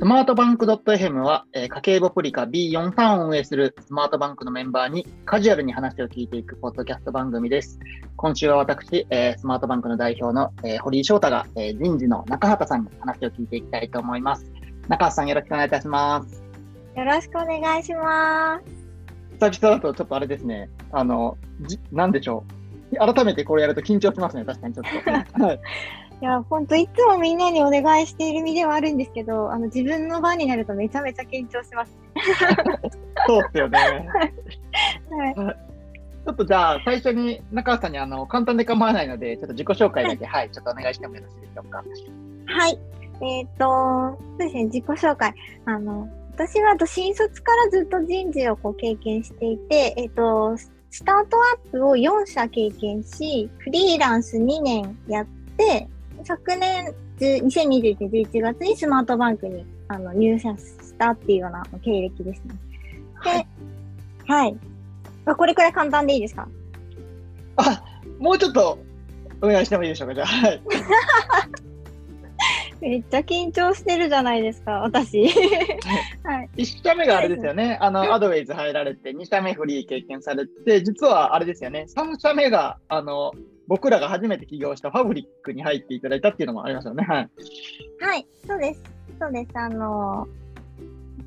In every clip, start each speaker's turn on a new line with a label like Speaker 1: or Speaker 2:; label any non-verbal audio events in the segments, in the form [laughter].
Speaker 1: スマートバンク .fm は、えー、家計簿プリカ B43 を運営するスマートバンクのメンバーにカジュアルに話を聞いていくポッドキャスト番組です。今週は私、えー、スマートバンクの代表の、えー、堀井翔太が、えー、人事の中畑さんに話を聞いていきたいと思います。中畑さんよろしくお願いいたします。
Speaker 2: よろしくお願いします。
Speaker 1: 久々だとちょっとあれですね、あの、じなんでしょう。改めてこれやると緊張しますね、確かにちょっと。[laughs] はい
Speaker 2: いや、本当いつもみんなにお願いしている身ではあるんですけど、あの自分の番になるとめちゃめちゃ緊張します。[laughs]
Speaker 1: そうですよね。はい。ちょっとじゃあ、最初に中川さんにあの簡単で構わないので、ちょっと自己紹介だけ、はい、はい、ちょっとお願いしてもよろしいでしょうか。
Speaker 2: はい。えっ、ー、と、そうですね、自己紹介。あの、私は新卒からずっと人事をこう経験していて、えっ、ー、と、スタートアップを4社経験し、フリーランス2年やって、昨年、2021年11月にスマートバンクにあの入社したっていうような経歴ですね。で、はい。はい、あこれくらい簡単でいいですか？
Speaker 1: あ、もうちょっとお願いしてもいいでしょうか、じゃあ。はい。[laughs]
Speaker 2: めっちゃ緊張してるじゃないですか、私。[laughs]
Speaker 1: はい、1社目があれですよね、あのアドウェイズ入られて、2社目フリー経験されて、実はあれですよね、3社目があの僕らが初めて起業したファブリックに入っていただいたっていうのもありますよね。はい。
Speaker 2: はい、そうです。そうです。あの、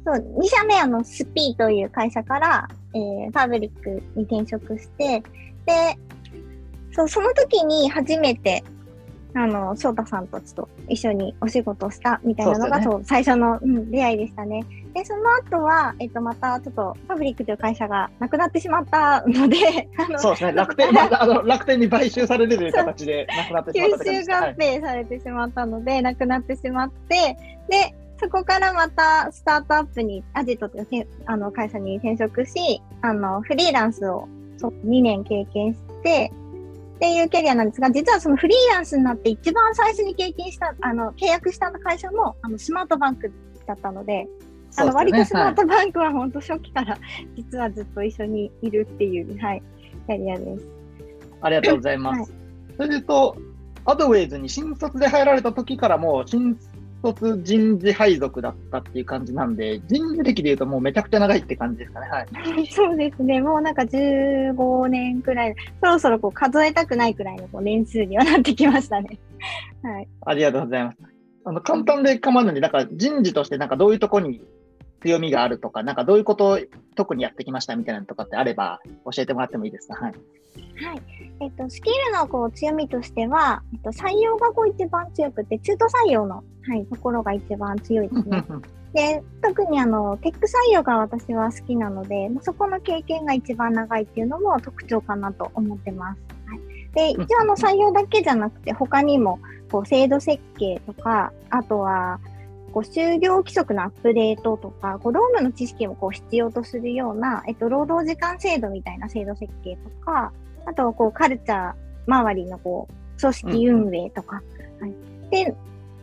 Speaker 2: そう、2社目あの、スピーという会社から、えー、ファブリックに転職して、で、そう、その時に初めて、あの、翔太さんとちと一緒にお仕事したみたいなのが、そう、ね、最初の、うん、出会いでしたね。で、その後は、えっと、またちょっと、ファブリックという会社がなくなってしまったので、[laughs]
Speaker 1: そうですね、楽天、ま、[laughs] あの楽天に買収されるという形でなくなってしまった吸
Speaker 2: 収合併されてしまったので、はい、なくなってしまって、で、そこからまたスタートアップに、アジトというあの会社に転職し、あの、フリーランスを2年経験して、っていうキャリアなんですが、実はそのフリーランスになって一番最初に経験した、あの、契約した会社も、あの、スマートバンクだったので、あの、割とスマートバンクは本当初期から実はずっと一緒にいるっていう、はい、キャリアです。
Speaker 1: ありがとうございます。はい、それでと、アドウェイズに新卒で入られた時からもう新卒人事配属だったっていう感じなんで、人事歴でいうともうめちゃくちゃ長いって感じですかね。はい。
Speaker 2: そうですね。もうなんか15年くらい、そろそろこう数えたくないくらいのこう年数にはなってきましたね。[laughs] はい。あ
Speaker 1: りがとうございます。あの、簡単で構わないので、なんか人事としてなんかどういうところに強みがあるとか、なんかどういうことを特にやってきましたみたいなのとかってあれば教えてもらってもいいですか？はい。
Speaker 2: はい。えっと、スキルのこう強みとしては、えっと、採用がこう一番強くて、中途採用の、はい、ところが一番強いですね。で、特にあの、テック採用が私は好きなので、そこの経験が一番長いっていうのも特徴かなと思ってます。はい、で、一応あの、採用だけじゃなくて、他にも、こう、制度設計とか、あとは、こう就業規則のアップデートとか、こう労務の知識もこう必要とするような、えっと、労働時間制度みたいな制度設計とか、あとはこうカルチャー周りのこう組織運営とか、うん、はい。っ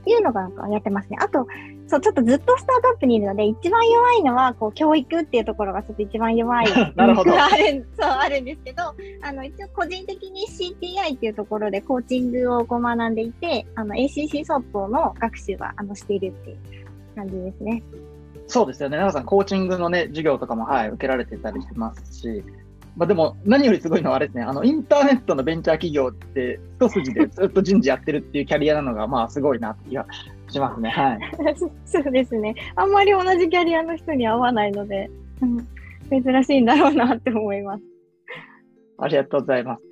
Speaker 2: ていうのがなんかやってますね。あと、そう、ちょっとずっとスタートアップにいるので、一番弱いのは、こう、教育っていうところがちょっと一番弱い。[laughs]
Speaker 1: なるほど。[laughs]
Speaker 2: ある、[laughs] そう、あるんですけど、あの、一応個人的に CTI っていうところでコーチングをこう学んでいて、あの、ACC 相当の学習は、あの、しているっていう感じですね。
Speaker 1: そうですよね。奈々さん、コーチングのね、授業とかも、はい、受けられてたりしますし、まあ、でも、何よりすごいのはあれですね、あの、インターネットのベンチャー企業って、一筋でずっと人事やってるっていうキャリアなのが、まあ、すごいなって気がしますね。はい。[laughs]
Speaker 2: そうですね。あんまり同じキャリアの人に会わないので、うん、珍しいんだろうなって思います。
Speaker 1: ありがとうございます。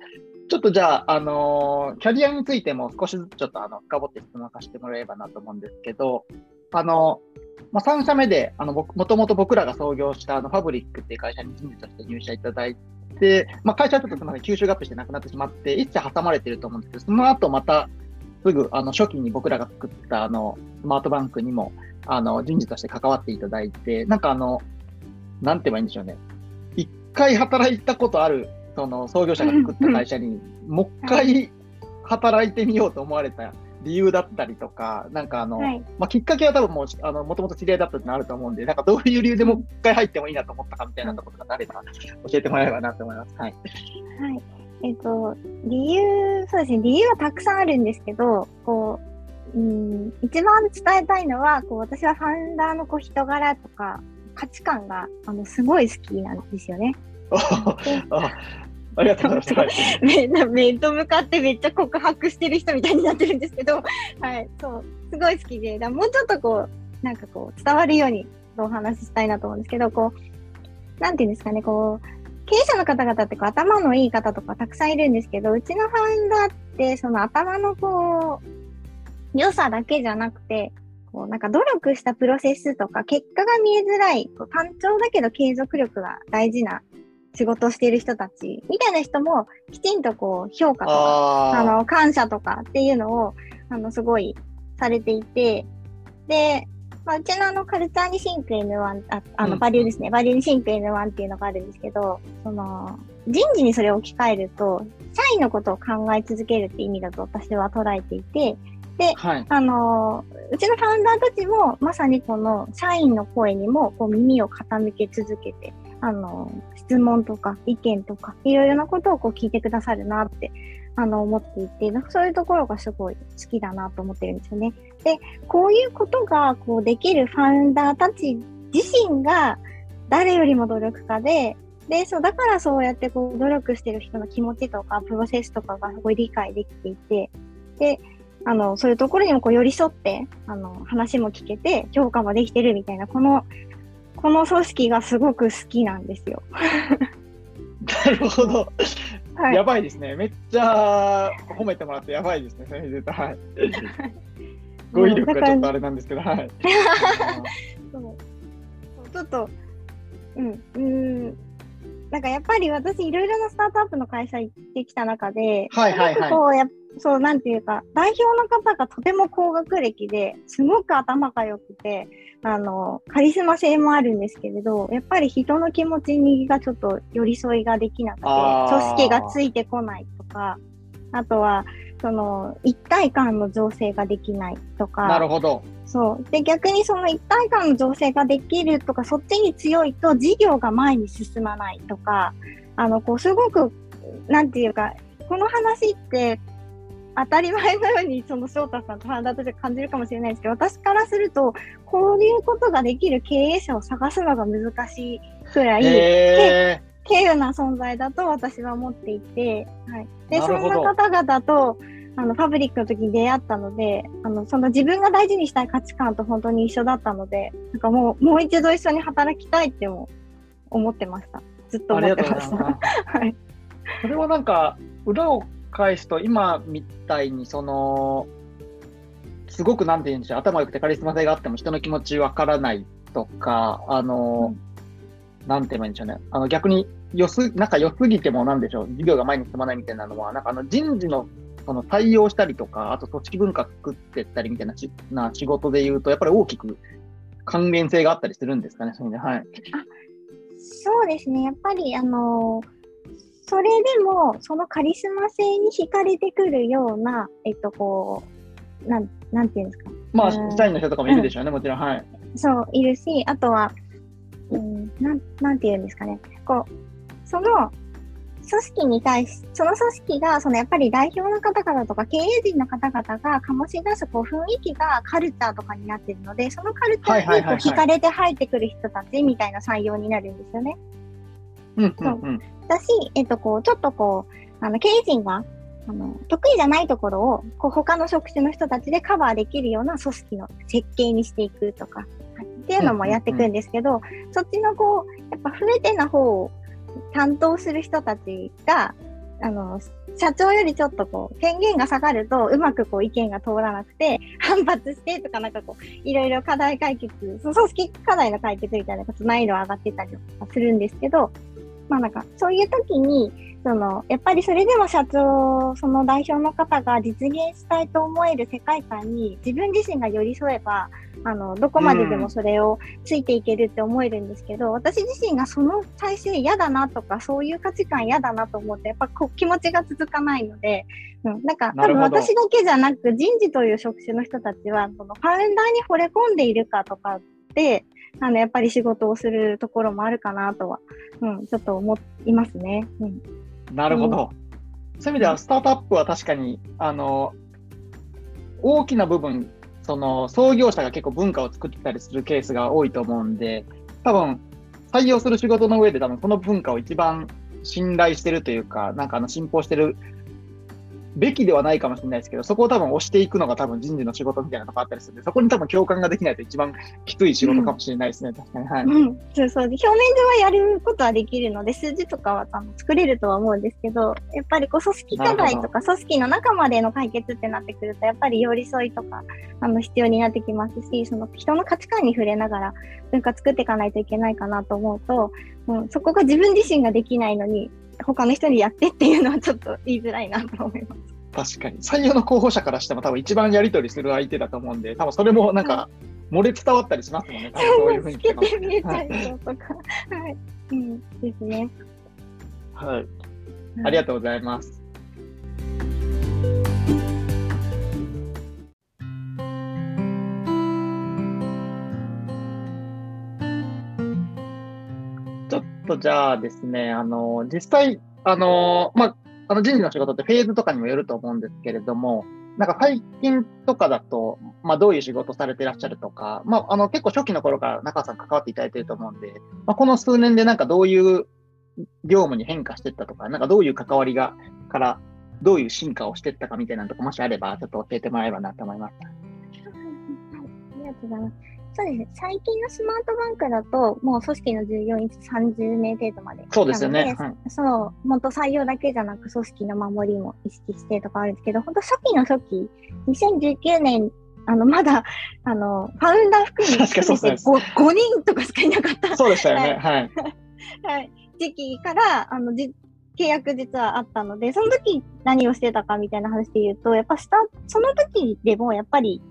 Speaker 1: ちょっとじゃあ、あのー、キャリアについても少しずつちょっとあの深掘って質問させてもらえればなと思うんですけど、あの、まあ、3社目で、あの、もともと僕らが創業したあのファブリックっていう会社に人事として入社いただいて、まあ、会社はちょっとすみません、吸収合併してなくなってしまって、1社挟まれてると思うんですけど、その後またすぐあの初期に僕らが作ったあのスマートバンクにもあの人事として関わっていただいて、なんかあの、なんて言えばいいんでしょうね。一回働いたことあるその創業者が作った会社に、もう一回働いてみようと思われた理由だったりとか、なんかあの、はい、まあ、きっかけは多分もう、あの、もともと知り合いだったってのあると思うんで、なんかどういう理由でもう一回入ってもいいなと思ったかみたいなところがあれば、教えてもらえればなと思います。はい。
Speaker 2: はい。えっ、と、理由、そうですね、理由はたくさんあるんですけど、こう、うん、一番伝えたいのは、こう、私はファウンダーのこう人柄とか価値観が、あの、すごい好きなんですよね。[laughs]
Speaker 1: ありがとうございます。[laughs] [laughs]
Speaker 2: 面と向かってめっちゃ告白してる人みたいになってるんですけど、[laughs] はい、そう、すごい好きで、もうちょっとこう、なんかこう、伝わるようにお話ししたいなと思うんですけど、こう、なんていうんですかね、こう、経営者の方々ってこう頭のいい方とかたくさんいるんですけど、うちのファウンダーって、その頭のこう、良さだけじゃなくて、こうなんか努力したプロセスとか結果が見えづらい、こう単調だけど継続力が大事な仕事をしている人たちみたいな人もきちんとこう評価とか、あの感謝とかっていうのをあのすごいされていて、で、まあ、うちのあのカルチャーにシンク N1、ああのバリューですね、うん、バリューにシンク N1 っていうのがあるんですけど、その人事にそれを置き換えると、社員のことを考え続けるって意味だと私は捉えていて、で、はい、あの、うちのファウンダーたちも、まさにこの社員の声にもこう耳を傾け続けて、あの、質問とか意見とか、いろいろなことをこう聞いてくださるなって、あの、思っていて、なんかそういうところがすごい好きだなと思ってるんですよね。で、こういうことがこうできるファウンダーたち自身が誰よりも努力家で、で、そう、だからそうやってこう努力してる人の気持ちとか、プロセスとかがすごい理解できていて、で、あの、そういうところにもこう寄り添って、あの、話も聞けて、評価もできてるみたいな、この、この組織がすごく好きなんですよ。
Speaker 1: なるほど。はい、やばいですね。めっちゃ褒めてもらってやばいですね。それはい。[laughs] 語彙力がちょっとあれなんですけど、はい。[laughs]
Speaker 2: そうちょっと、うん、うん、なんかやっぱり私いろいろなスタートアップの会社行ってきた中で、はいはいはい、こうやそう、なんていうか、代表の方がとても高学歴で、すごく頭が良くて、あの、カリスマ性もあるんですけれど、やっぱり人の気持ちにがちょっと寄り添いができなくて、組織がついてこないとか、あとは、その、一体感の情勢ができないとか。
Speaker 1: なるほど。
Speaker 2: そう。で、逆にその一体感の情勢ができるとか、そっちに強いと事業が前に進まないとか、あの、こう、すごく、なんていうか、この話って当たり前のようにその翔太さんとファンダーとして感じるかもしれないですけど私からするとこういうことができる経営者を探すのが難しいくらい、えー、軽有な存在だと私は思っていて、はい、でそんな方々とあのファブリックの時に出会ったのであのその自分が大事にしたい価値観と本当に一緒だったのでなんかもうもう一度一緒に働きたいっても思ってました。ずっと思ってました。[laughs] はい、
Speaker 1: それはなんか裏を返すと、今みたいに、その、すごくなんて言うんでしょう、頭良くてカリスマ性があっても人の気持ちわからないとか、あの、うん、なんて言えばいいんでしょうね。あの逆に良す、なんか良すぎてもなんでしょう、事業が前に進まないみたいなのは、なんかあの人事のその対応したりとか、あと組織文化作ってったりみたいなしな仕事で言うと、やっぱり大きく関連性があったりするんですかね、そういうのはい。
Speaker 2: そうですね、やっぱりあのーそれでも、そのカリスマ性に惹かれてくるような、えっと、こう、なん、なんていうんですか？
Speaker 1: まあ、社員の人とかもいるでしょうね、うん、もちろん。はい。
Speaker 2: そう、いるし、あとは、うん、なん、なんていうんですかね。こう、その、組織に対し、その組織が、そのやっぱり代表の方々とか経営陣の方々が醸し出すこう雰囲気がカルチャーとかになってるので、そのカルチャーにこう惹かれて入ってくる人たちみたいな採用になるんですよね。
Speaker 1: うんうんうん、
Speaker 2: だし、えっと、こう、ちょっとこう、あの、経営陣が、あの、得意じゃないところを、こう、他の職種の人たちでカバーできるような組織の設計にしていくとか、っていうのもやっていくんですけど、うんうん、そっちのこう、やっぱ増えてな方を担当する人たちが、あの、社長よりちょっとこう、権限が下がると、うまくこう、意見が通らなくて、反発してとか、なんかこう、いろいろ課題解決、組織課題の解決みたいなこと難易度上がってたりとかするんですけど、まあなんか、そういう時に、その、やっぱりそれでも社長、その代表の方が実現したいと思える世界観に自分自身が寄り添えば、あの、どこまででもそれをついていけるって思えるんですけど、うん、私自身がその体制嫌だなとか、そういう価値観嫌だなと思って、やっぱこ気持ちが続かないので、うん、なんか多分私だけじゃなく、人事という職種の人たちは、そのファウンダーに惚れ込んでいるかとかって、あの、やっぱり仕事をするところもあるかなとは、うん、ちょっと思いますね。うん、
Speaker 1: なるほど。うん、そういう意味では、スタートアップは確かに、あの、大きな部分、その創業者が結構文化を作ってたりするケースが多いと思うんで、多分採用する仕事の上で多分その文化を一番信頼してるというか、なんかあの信奉してるべきではないかもしれないですけど、そこを多分押していくのが多分人事の仕事みたいなとこあったりするんで、そこに多分共感ができないと一番きつい仕事かもしれないですね、うん、確かに。はい。
Speaker 2: うん、そうそう。表面上はやることはできるので、数字とかは多分作れるとは思うんですけど、やっぱりこう組織課題とか組織の中までの解決ってなってくると、やっぱり寄り添いとか、あの、必要になってきますし、その人の価値観に触れながら文化作っていかないといけないかなと思うと、うん、そこが自分自身ができないのに、他の人にやってっていうのはちょっと言いづらいなと思います。
Speaker 1: 確かに。採用の候補者からしても多分一番やり取りする相手だと思うんで、多分それもなんか、漏れ伝わったりしますもんね、多分そういうふうに。
Speaker 2: つけて見えちゃうとか。はい。うん、ですね。
Speaker 1: はい。ありがとうございます。とじゃあですね、あの、実際、あの、まあ、あの人事の仕事ってフェーズとかにもよると思うんですけれども、なんか最近とかだと、まあ、どういう仕事されてらっしゃるとか、まあ、あの結構初期の頃から中さん関わっていただいてると思うんで、まあ、この数年でなんかどういう業務に変化していったとか、なんかどういう関わりがからどういう進化をしていったかみたいなとこ、もしあれば、ちょっと教えてもらえればなと思います。あ
Speaker 2: りがとうございます。そうですね。最近のスマートバンクだと、もう組織の従業員30名程度まで。
Speaker 1: そうですよね。
Speaker 2: はい、そう、元採用だけじゃなく、組織の守りも意識してとかあるんですけど、本当初期の初期、2019年、あの、まだ、あの、ファウンダー含めて 5, 5人とかしかいなかった。
Speaker 1: そうでしたよね。[laughs] はい。
Speaker 2: はい。時期から、あの、じ契約実はあったので、その時何をしてたかみたいな話で言うと、やっぱした、その時でもやっぱり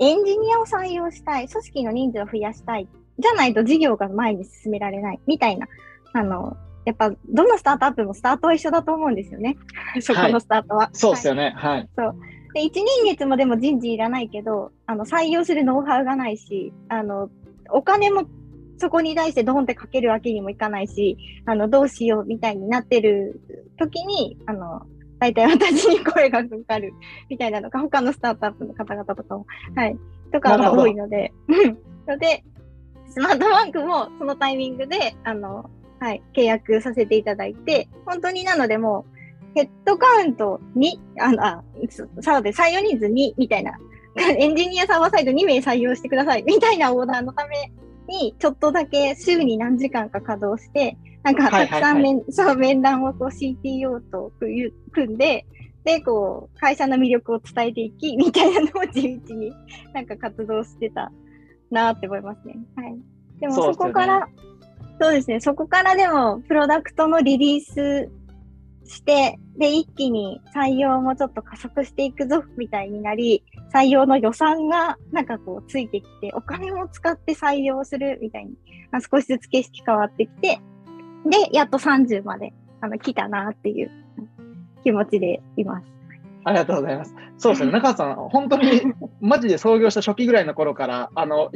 Speaker 2: エンジニアを採用したい、組織の人数を増やしたい、じゃないと事業が前に進められない、みたいな、あの、やっぱ、どのスタートアップもスタートは一緒だと思うんですよね。そこのスタートは。はい、
Speaker 1: そうですよね。はい。
Speaker 2: そう。で、一人月もでも人事いらないけど、あの、採用するノウハウがないし、あの、お金もそこに対してドンってかけるわけにもいかないし、あの、どうしようみたいになってる時に、あの、大体私に声がかかるみたいなのが、他のスタートアップの方々とかも、はい、とかが多いので、[laughs] ので、スマートバンクもそのタイミングで、あの、はい、契約させていただいて、本当になのでもう、ヘッドカウント2、あの、あ、そうで、採用人数2みたいな、[laughs] エンジニアサーバーサイド2名採用してください。みたいなオーダーのために、ちょっとだけ週に何時間か稼働して、なんかたくさん面、はいはいはい、そう面談をこう CTO と組んで、で、こう、会社の魅力を伝えていき、[laughs] みたいなのを地道になんか活動してたなって思いますね。はい。でもそこから、そうですね、そこからでも、プロダクトのリリースして、で、一気に採用もちょっと加速していくぞ、みたいになり、採用の予算がなんかこうついてきて、お金も使って採用するみたいに、まあ、少しずつ景色変わってきて、で、やっと30まであの来たなっていう気持ちでいます。
Speaker 1: ありがとうございます。そうですね、中さん、本当にマジで創業した初期ぐらいの頃から、あの、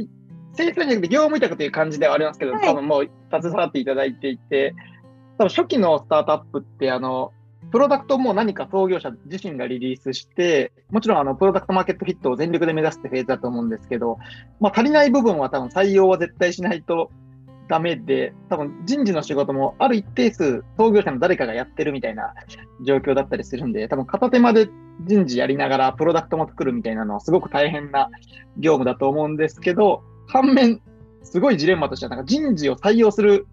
Speaker 1: 生産じゃなくて業務委託という感じではありますけど、はい、多分もう携わっていただいていて、多分初期のスタートアップって、あの、プロダクトも何か創業者自身がリリースして、もちろんあのプロダクトマーケットフィットを全力で目指すってフェーズだと思うんですけど、まあ、足りない部分は多分採用は絶対しないとダメで、多分人事の仕事もある一定数創業者の誰かがやってるみたいな状況だったりするんで、多分片手間で人事やりながらプロダクトも作るみたいなのはすごく大変な業務だと思うんですけど、反面、すごいジレンマとしては、なんか人事を採用する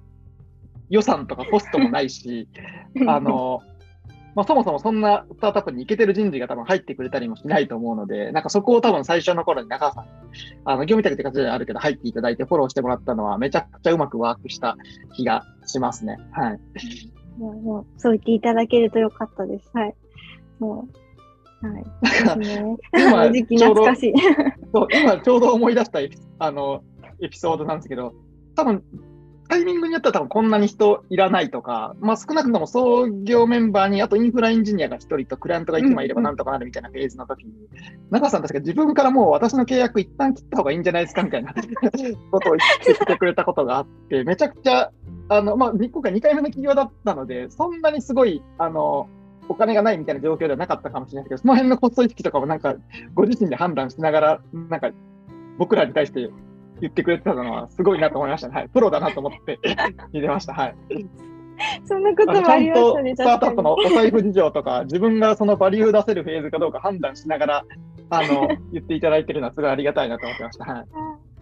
Speaker 1: 予算とかコストもないし、[laughs] あの、まあ、そもそもそんなスタートアップに行けてる人事が多分入ってくれたりもしないと思うので、なんかそこを多分最初の頃に中川さん、あの、業務委託って形であるけど入っていただいてフォローしてもらったのはめちゃくちゃうまくワークした気がしますね。はい。
Speaker 2: もう、そう言っていただけるとよかったです。はい。もう、はい。[laughs] 今、時期懐かしい。
Speaker 1: そう、今ちょうど思い出したあの、エピソードなんですけど、多分タイミングによっては多分こんなに人いらないとか、まあ、少なくとも創業メンバーにあとインフラエンジニアが1人とクライアントが1枚いればなんとかなるみたいなフェーズの時に、中さん確か自分からもう私の契約一旦切った方がいいんじゃないですかみたいな [laughs] ことを言ってくれたことがあって、めちゃくちゃ、あの、まあ、今回2回目の企業だったので、そんなにすごい、あの、お金がないみたいな状況ではなかったかもしれないけど、その辺のコスト意識とかもなんか、ご自身で判断しながら、なんか、僕らに対して言ってくれてたのは、すごいなと思いましたね。はい。プロだなと思って [laughs] 聞いてました。はい。
Speaker 2: そんなこともありましたね。
Speaker 1: スタートアップのお財布事情とか、自分がそのバリュー出せるフェーズかどうか判断しながら、あの、[laughs] 言っていただいてるのはすごいありがたいなと思ってました。はい。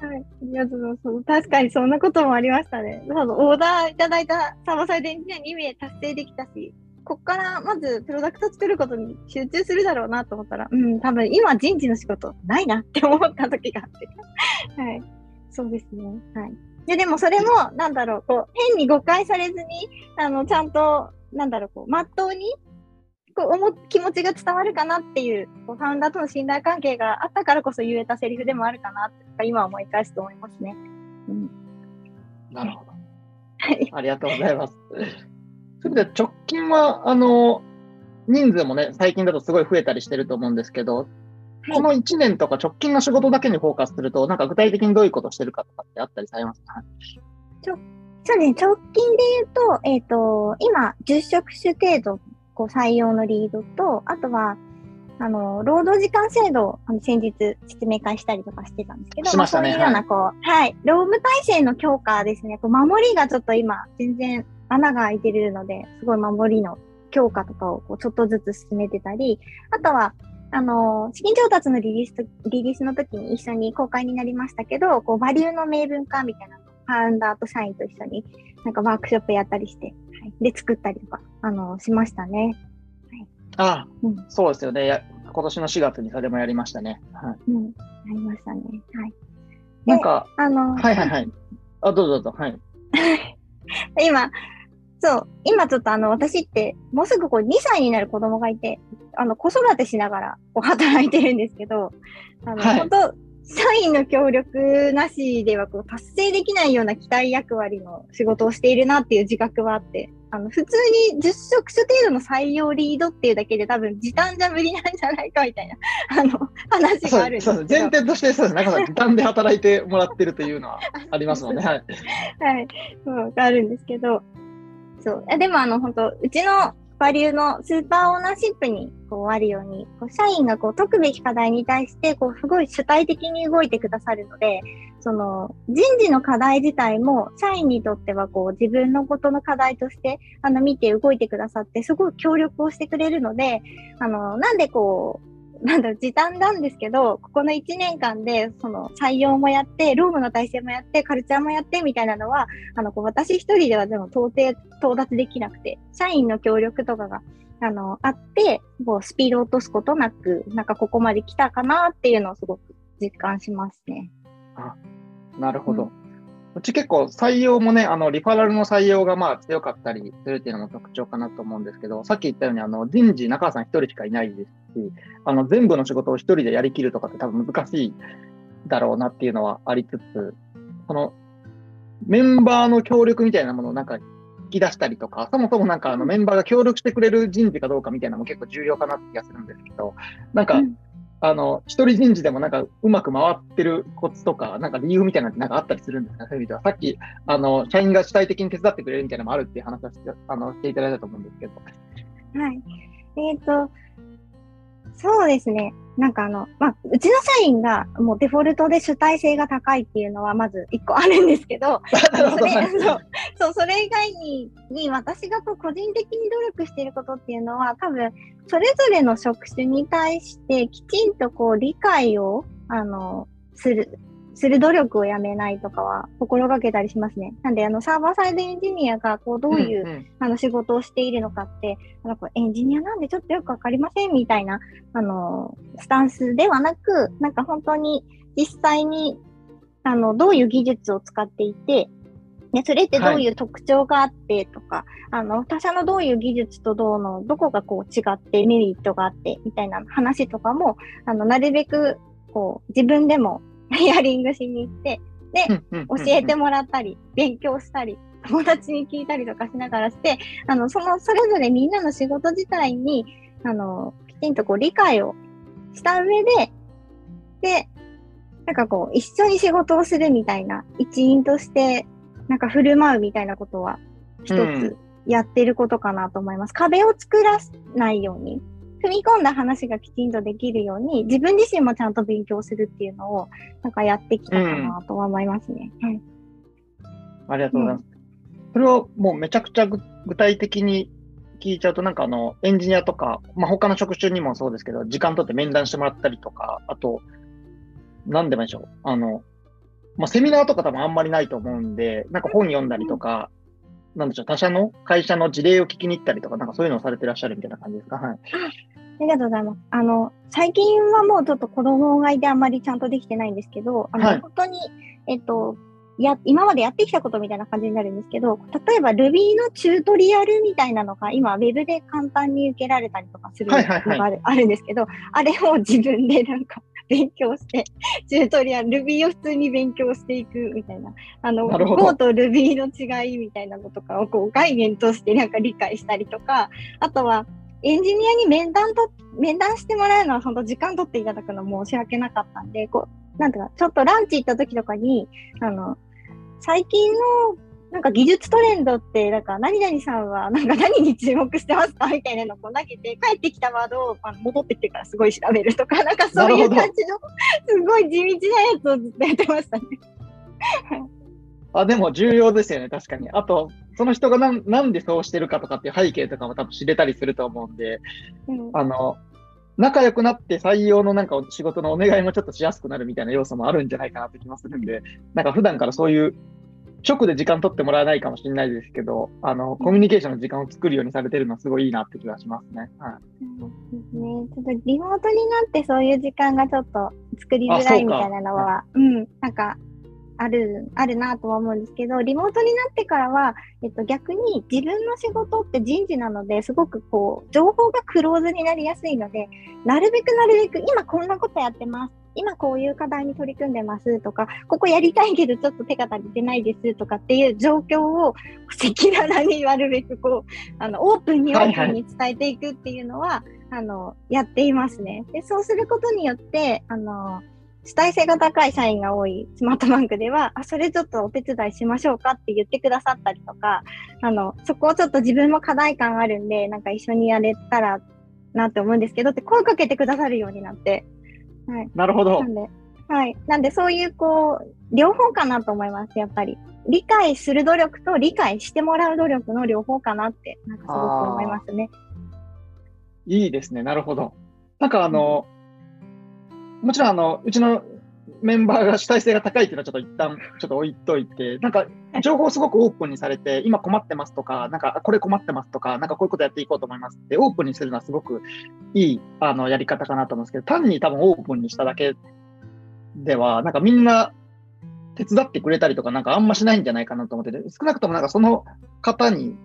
Speaker 2: はい、ありがとうございます。確かにそんなこともありましたね。そのオーダーいただいたサーバーサイドエンジニア2名達成できたし、こっからまずプロダクト作ることに集中するだろうなと思ったら、うん、多分今人事の仕事ないなって思った時があって。はい。そうですね。はい。で、でもそれも、なんだろう、こう、変に誤解されずに、あの、ちゃんと、なんだろう、こう、まっとうに、こう、思、気持ちが伝わるかなっていう、こう、ファウンダーとの信頼関係があったからこそ言えたセリフでもあるかなって、今思い返すと思いますね。うん。
Speaker 1: なるほど。はい。ありがとうございます。それで直近は、あの、人数もね、最近だとすごい増えたりしてると思うんですけど、この1年とか直近の仕事だけにフォーカスすると、なんか具体的にどういうことしてるかとかってあったりされますか？
Speaker 2: ちょそうね、直近で言うと、えっ、ー、と、今、10職種程度、こう、採用のリードと、あとは、あの、労働時間制度をあの先日説明会したりとかしてたんですけど、
Speaker 1: しましたね。
Speaker 2: そういうような、こう、はい、はい、労務体制の強化ですね。こう守りがちょっと今、全然穴が開いてるので、すごい守りの強化とかをこうちょっとずつ進めてたり、あとは、あの、資金調達のリリースリリースの時に一緒に公開になりましたけど、こう、バリューの明文化みたいなのファウンダーと社員と一緒になんかワークショップやったりして、はい、で、作ったりとか、あの、しましたね。
Speaker 1: はい、ああ、うん、そうですよね。今年の4月にそれもやりましたね。
Speaker 2: はい。うん、やりましたね。はい。
Speaker 1: なんか、あの、はいはいはい。あ、どうぞどうぞ。はい。[laughs]
Speaker 2: 今、そう、今ちょっとあの、私って、もうすぐこう2歳になる子供がいて、あの、子育てしながらこう働いてるんですけど、あの、はい、本当社員の協力なしではこう達成できないような期待役割の仕事をしているなっていう自覚はあって、あの、普通に10職種程度の採用リードっていうだけで多分時短じゃ無理なんじゃないかみたいな、[laughs] あの、話があるんです
Speaker 1: そう前提としてそうです。なんか時短で働いてもらってるというのはありますもんね。はい。
Speaker 2: はい。そう、があるんですけど、そう。でもあの、本当うちのバリューのスーパーオーナーシップにこうあるように、こう社員がこう解くべき課題に対して、こうすごい主体的に動いてくださるので、その人事の課題自体も社員にとってはこう自分のことの課題としてあの見て動いてくださって、すごい協力をしてくれるので、あの、なんでこう、なんだろ、時短なんですけど、ここの1年間で、その、採用もやって、労務の体制もやって、カルチャーもやって、みたいなのは、あの、こう私一人ではでも到底到達できなくて、社員の協力とかが、あの、あって、こう、スピードを落とすことなく、なんかここまで来たかなっていうのをすごく実感しますね。
Speaker 1: あ、なるほど。うんうち結構採用もね、あの、リファラルの採用がまあ強かったりするっていうのも特徴かなと思うんですけど、さっき言ったように、あの、人事、中川さん一人しかいないですし、あの、全部の仕事を一人でやりきるとかって多分難しいだろうなっていうのはありつつ、その、メンバーの協力みたいなものをなんか引き出したりとか、そもそもなんかあのメンバーが協力してくれる人事かどうかみたいなのも結構重要かなって気がするんですけど、なんか、あの、一人人事でもなんかうまく回ってるコツとか、なんか理由みたいなのってなんかあったりするんですかそういう意味では。さっき、あの、社員が主体的に手伝ってくれるみたいなのもあるっていう話をしてあのしていただいたと思うんですけど。
Speaker 2: はい。えっ、ー、と、そうですね。なんかあの、まあ、うちの社員がもうデフォルトで主体性が高いっていうのはまず一個あるんですけど、[laughs] そそう、それ以外にに私がこう個人的に努力していることっていうのは多分、それぞれの職種に対してきちんとこう理解を、あの、する、する努力をやめないとかは心がけたりしますね。なんで、あの、サーバーサイドエンジニアが、こう、どういう、うんうん、あの、仕事をしているのかって、あの、こうエンジニアなんでちょっとよくわかりませんみたいな、あの、スタンスではなく、なんか本当に実際に、あの、どういう技術を使っていて、ね、それってどういう特徴があってとか、はい、あの、他社のどういう技術とどうの、どこがこう違ってメリットがあってみたいな話とかも、あの、なるべく、こう、自分でも [laughs] ヒアリングしに行って、で、教えてもらったり、勉強したり、[laughs] 友達に聞いたりとかしながらして、あの、その、それぞれみんなの仕事自体に、あの、きちんとこう理解をした上で、で、なんかこう、一緒に仕事をするみたいな、一員として、なんか振る舞うみたいなことは、一つやってることかなと思います。壁を作らないように、踏み込んだ話がきちんとできるように、自分自身もちゃんと勉強するっていうのを、なんかやってきたかなとは思いますね。うん、はい。
Speaker 1: ありがとうございます。うん、それをもうめちゃくちゃ具体的に聞いちゃうと、なんかあの、エンジニアとか、まあ、他の職種にもそうですけど、時間取って面談してもらったりとか、あと、なんでもいいでしょう。あの、まあ、セミナーとか多分あんまりないと思うんで、なんか本読んだりとか、なんでしょう、他社の会社の事例を聞きに行ったりとか、なんかそういうのをされてらっしゃるみたいな感じですか？はい。
Speaker 2: ありがとうございます。あの、最近はもうちょっと子供がいてあんまりちゃんとできてないんですけど、あの、はい、本当に、えっと、や、今までやってきたことみたいな感じになるんですけど、例えば Ruby のチュートリアルみたいなのが今 Web で簡単に受けられたりとかするのがある,、はいはいはい、あるんですけど、あれを自分でなんか [laughs] 勉強して、チュートリアル、Ruby を普通に勉強していくみたいな、あの、Go と Ruby の違いみたいなのとかをこう概念としてなんか理解したりとか、あとは、エンジニアに面談と、面談してもらうのは本当時間取っていただくの申し訳なかったんで、こう、なんていうか、ちょっとランチ行った時とかに、あの、最近のなんか技術トレンドって、なんか何々さんはなんか何に注目してますかみたいなのを投げて、帰ってきたワードを戻ってきてからすごい調べるとか、[laughs] なんかそういう感じの、すごい地道なやつをずっとやってましたね。[laughs]
Speaker 1: あでも重要ですよね、確かに。あと、その人がなんなんでそうしてるかとかっていう背景とかも多分知れたりすると思うんで、うん、あの、仲良くなって採用のなんか仕事のお願いもちょっとしやすくなるみたいな要素もあるんじゃないかなって気もするんで、なんか普段からそういう直で時間取ってもらえないかもしれないですけど、あの、コミュニケーションの時間を作るようにされてるのはすごいいいなって気がしますね。はい。
Speaker 2: そうですね。ちょっとリモートになってそういう時間がちょっと作りづらいみたいなのは、ううん、なんか、ある、あるなとは思うんですけど、リモートになってからは、えっと、逆に自分の仕事って人事なので、すごくこう、情報がクローズになりやすいので、なるべくなるべく、今こんなことやってます。今こういう課題に取り組んでますとか、ここやりたいけどちょっと手が足りてないですとかっていう状況を赤裸々になるべくこう、あの、オープンにオープンに伝えていくっていうのは、はいはい、あの、やっていますね。で、そうすることによって、あの、主体性が高い社員が多いスマートバンクでは、あ、それちょっとお手伝いしましょうかって言ってくださったりとか、あの、そこをちょっと自分も課題感あるんで、なんか一緒にやれたらなって思うんですけどって声かけてくださるようになって。
Speaker 1: はい。なるほど。
Speaker 2: なんで、はい。なんでそういうこう、両方かなと思います、やっぱり。理解する努力と理解してもらう努力の両方かなって、なんかすごく思いますね。
Speaker 1: いいですね。なるほど。なんかあの、うんもちろんあの、うちのメンバーが主体性が高いっていうのはちょっと一旦ちょっと置いといて、なんか情報すごくオープンにされて、今困ってますとか、なんかこれ困ってますとか、なんかこういうことやっていこうと思いますってオープンにするのはすごくいいあのやり方かなと思うんですけど、単に多分オープンにしただけでは、なんかみんな手伝ってくれたりとかなんかあんましないんじゃないかなと思ってて、少なくともなんかその方に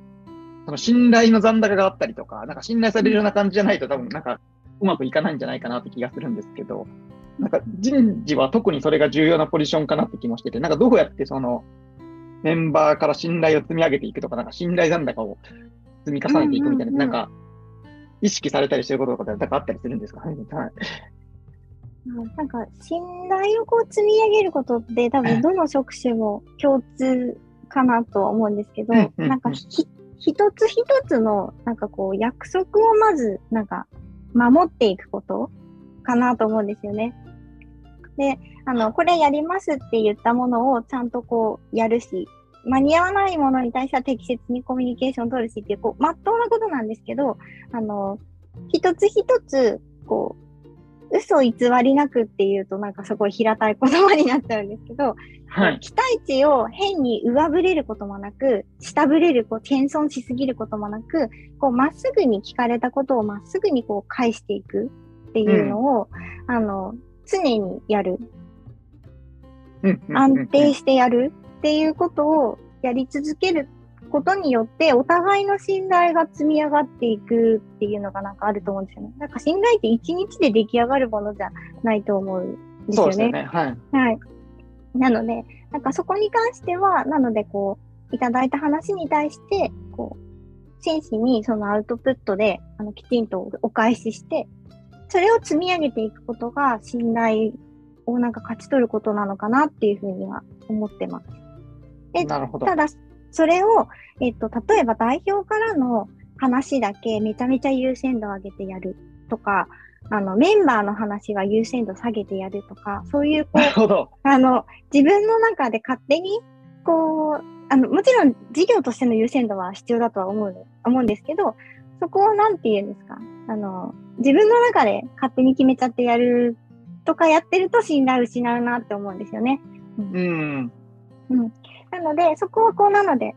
Speaker 1: その信頼の残高があったりとか、なんか信頼されるような感じじゃないと多分なんかうまくいかないんじゃないかなって気がするんですけど、なんか人事は特にそれが重要なポジションかなって気もしてて、なんかどうやってそのメンバーから信頼を積み上げていくとか、なんか信頼残高を積み重ねていくみたいな、なんか意識されたりしてることとかってなんかあったりするんですか、はい、
Speaker 2: なんか信頼をこう積み上げることって多分どの職種も共通かなとは思うんですけど、なんか一つ一つのなんかこう約束をまずなんか守っていくことかなと思うんですよね。で、あの、これやりますって言ったものをちゃんとこうやるし、間に合わないものに対しては適切にコミュニケーションを取るしっていう、こう、まっとうなことなんですけど、あの、一つ一つ、こう、嘘偽りなくっていうとなんかすごい平たい言葉になっちゃうんですけど、はい、期待値を変に上振れることもなく、下振れる、こう、謙遜しすぎることもなく、こう、まっすぐに聞かれたことをまっすぐにこう返していくっていうのを、うん、あの、常にやる。安定してやるっていうことをやり続けることによって、お互いの信頼が積み上がっていくっていうのがなんかあると思うんですよね。なんか信頼って一日で出来上がるものじゃないと思うんですよね。そうですね。はい。はい。なので、なんかそこに関しては、なのでこう、いただいた話に対して、こう、真摯にそのアウトプットで、あの、きちんとお返しして、それを積み上げていくことが信頼をなんか勝ち取ることなのかなっていうふうには思ってます。
Speaker 1: で
Speaker 2: ただ、それを、えっと、例えば代表からの話だけめちゃめちゃ優先度上げてやるとか、あの、メンバーの話は優先度下げてやるとか、そういう、こ。う、あの、自分の中で勝手に、こう、あの、もちろん事業としての優先度は必要だとは思う、思うんですけど、そこをなんて言うんですか？あの、自分の中で勝手に決めちゃってやるとかやってると信頼失うなって思うんですよね。
Speaker 1: うん。
Speaker 2: うん。なので、そこはこうなので、